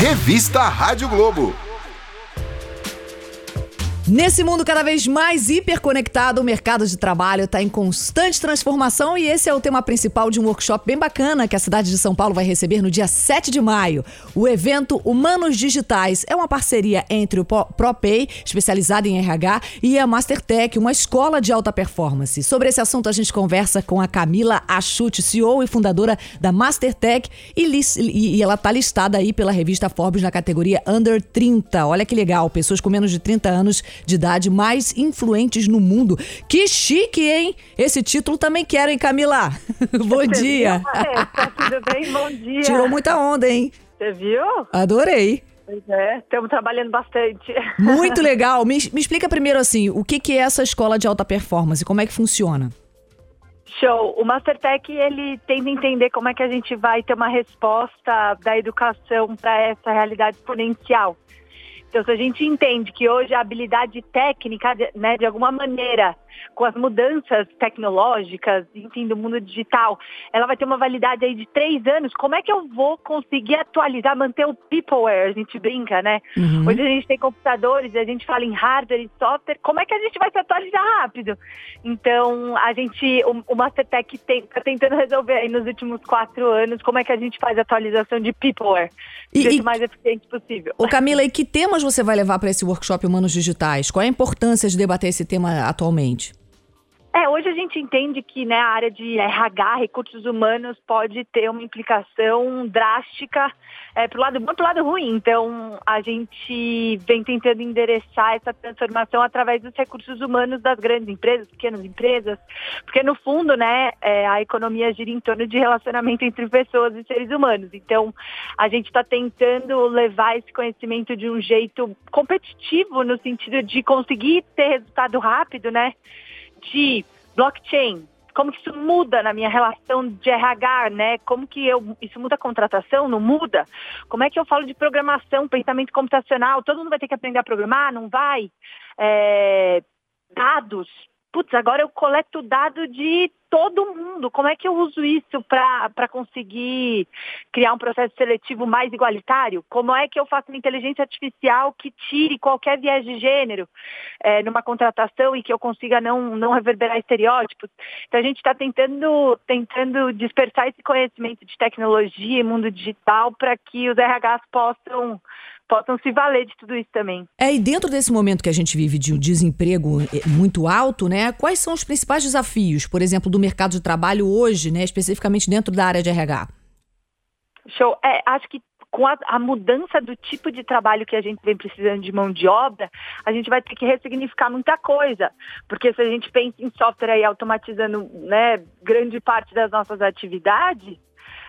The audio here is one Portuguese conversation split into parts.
Revista Rádio Globo. Nesse mundo cada vez mais hiperconectado, o mercado de trabalho está em constante transformação e esse é o tema principal de um workshop bem bacana que a cidade de São Paulo vai receber no dia 7 de maio. O evento Humanos Digitais é uma parceria entre o ProPay, especializada em RH, e a Mastertech, uma escola de alta performance. Sobre esse assunto a gente conversa com a Camila Achute, CEO e fundadora da Mastertech e, e ela está listada aí pela revista Forbes na categoria Under 30. Olha que legal, pessoas com menos de 30 anos de idade mais influentes no mundo. Que chique, hein? Esse título também quero, hein, Camila? Bom dia. tudo bem? Bom dia. Tirou muita onda, hein? Você viu? Adorei. Pois é, estamos trabalhando bastante. Muito legal. Me, me explica primeiro assim, o que, que é essa escola de alta performance? Como é que funciona? Show. O Mastertech, ele tenta entender como é que a gente vai ter uma resposta da educação para essa realidade exponencial. Então, se a gente entende que hoje a habilidade técnica, né, de alguma maneira, com as mudanças tecnológicas, enfim, do mundo digital, ela vai ter uma validade aí de três anos, como é que eu vou conseguir atualizar, manter o peopleware? A gente brinca, né? Uhum. Hoje a gente tem computadores, a gente fala em hardware e software, como é que a gente vai se atualizar rápido? Então, a gente, o, o Mastertech está tentando resolver aí nos últimos quatro anos como é que a gente faz a atualização de peopleware do jeito mais eficiente possível. Ô Camila, e que temas você vai levar para esse workshop Humanos Digitais? Qual é a importância de debater esse tema atualmente? É, hoje a gente entende que né, a área de RH, recursos humanos, pode ter uma implicação drástica é, para o lado bom e para o lado ruim. Então, a gente vem tentando endereçar essa transformação através dos recursos humanos das grandes empresas, pequenas empresas, porque no fundo, né, é, a economia gira em torno de relacionamento entre pessoas e seres humanos. Então, a gente está tentando levar esse conhecimento de um jeito competitivo, no sentido de conseguir ter resultado rápido, né? De blockchain, como que isso muda na minha relação de RH, né? Como que eu, isso muda a contratação? Não muda? Como é que eu falo de programação, pensamento computacional? Todo mundo vai ter que aprender a programar? Não vai? É, dados, putz, agora eu coleto dado de todo mundo. Como é que eu uso isso para conseguir criar um processo seletivo mais igualitário? Como é que eu faço uma inteligência artificial que tire qualquer viés de gênero é, numa contratação e que eu consiga não, não reverberar estereótipos? Então a gente está tentando, tentando dispersar esse conhecimento de tecnologia e mundo digital para que os RHs possam possam se valer de tudo isso também. É, e dentro desse momento que a gente vive de um desemprego eh, muito alto, né? Quais são os principais desafios, por exemplo, do mercado de trabalho hoje, né? Especificamente dentro da área de RH? Show. É, acho que com a, a, mudança do tipo de trabalho que a gente vem precisando de mão de obra, a gente vai ter que ressignificar muita coisa. Porque se a gente pensa em software aí automatizando né, grande parte das nossas atividades,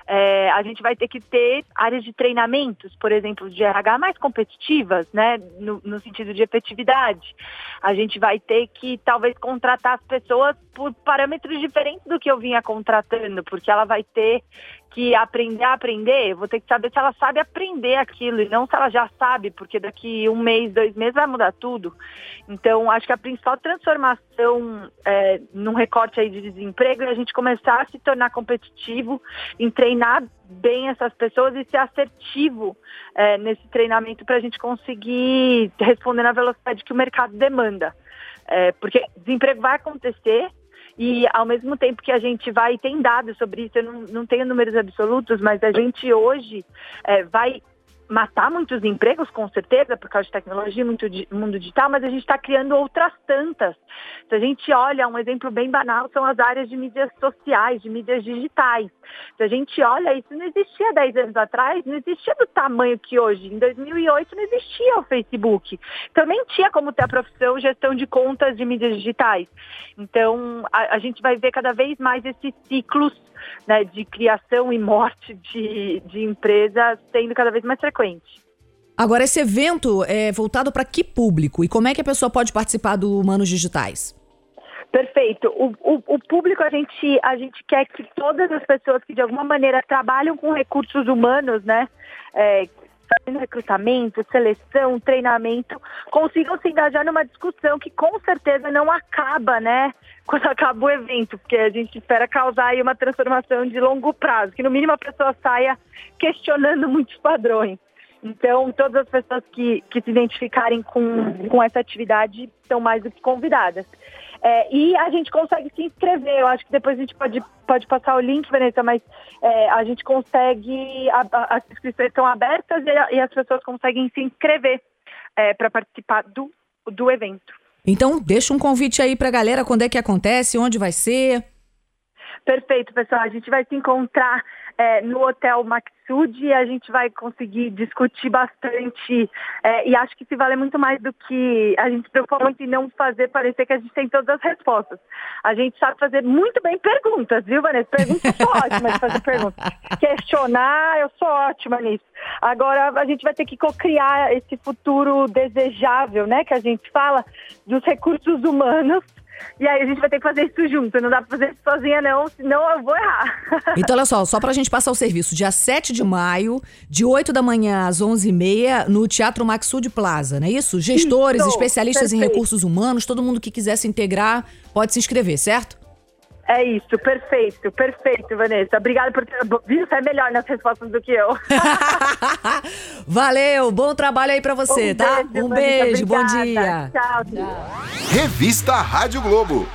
é, a gente vai ter que ter áreas de treinamentos, por exemplo, de RH mais competitivas, né, no, no sentido de efetividade. A gente vai ter que talvez contratar as pessoas por parâmetros diferentes do que eu vinha contratando, porque ela vai ter que aprender a aprender, vou ter que saber se ela sabe aprender aquilo e não se ela já sabe, porque daqui um mês, dois meses vai mudar tudo. Então, acho que a principal transformação é, num recorte aí de desemprego é a gente começar a se tornar competitivo em treinar bem essas pessoas e ser assertivo é, nesse treinamento para a gente conseguir responder na velocidade que o mercado demanda. É, porque desemprego vai acontecer, e ao mesmo tempo que a gente vai, tem dados sobre isso, eu não, não tenho números absolutos, mas a gente hoje é, vai matar muitos empregos, com certeza, por causa de tecnologia, muito de, mundo digital, mas a gente está criando outras tantas. Se a gente olha, um exemplo bem banal são as áreas de mídias sociais, de mídias digitais. Se a gente olha, isso não existia 10 anos atrás, não existia do tamanho que hoje. Em 2008 não existia o Facebook. Então nem tinha como ter a profissão gestão de contas de mídias digitais. Então a, a gente vai ver cada vez mais esses ciclos né, de criação e morte de, de empresas sendo cada vez mais frequente. Agora, esse evento é voltado para que público e como é que a pessoa pode participar do Humanos Digitais? Perfeito. O, o, o, público, a gente, a gente quer que todas as pessoas que de alguma maneira trabalham com recursos humanos, né, é, fazendo recrutamento, seleção, treinamento, consigam se engajar numa discussão que com certeza não acaba, né, quando acaba o evento, porque a gente espera causar aí uma transformação de longo prazo, que no mínimo a pessoa saia questionando muitos padrões. Então, todas as pessoas que, que se identificarem com, com essa atividade são mais do que convidadas. É, e a gente consegue se inscrever. Eu acho que depois a gente pode, pode passar o link, Vanessa, mas é, a gente consegue. A, a, as inscrições estão abertas e, e, as pessoas conseguem se inscrever é, para participar do, do evento. Então, deixa um convite aí para a galera, quando é que acontece, onde vai ser. Perfeito, pessoal. A gente vai se encontrar é, no Hotel Maxud e a gente vai conseguir discutir bastante. É, e acho que se vale muito mais do que a gente se preocupa muito em não fazer parecer que a gente tem todas as respostas. A gente sabe fazer muito bem perguntas, viu, Vanessa? Perguntas, eu sou ótima de fazer perguntas. Questionar, eu sou ótima nisso. Agora, a gente vai ter que co-criar esse futuro desejável, né, que a gente fala, dos recursos humanos e aí a gente vai ter que fazer isso junto. Não dá pra fazer isso sozinha, não, senão eu vou errar. Então, olha só, só pra gente passar o serviço, dia 7 de maio, de 8 da manhã às 11h30, no Teatro Maxud Plaza, não é isso? Gestores, isso, especialistas perfeito. em recursos humanos, todo mundo que quiser se integrar pode se inscrever, certo? É isso, perfeito, perfeito, Vanessa. Obrigada por ter. Viu? Você é melhor nas respostas do que eu. Valeu, bom trabalho aí pra você, um tá? Beijo, um beijo, bom dia. Tchau, tchau. Revista Rádio Globo.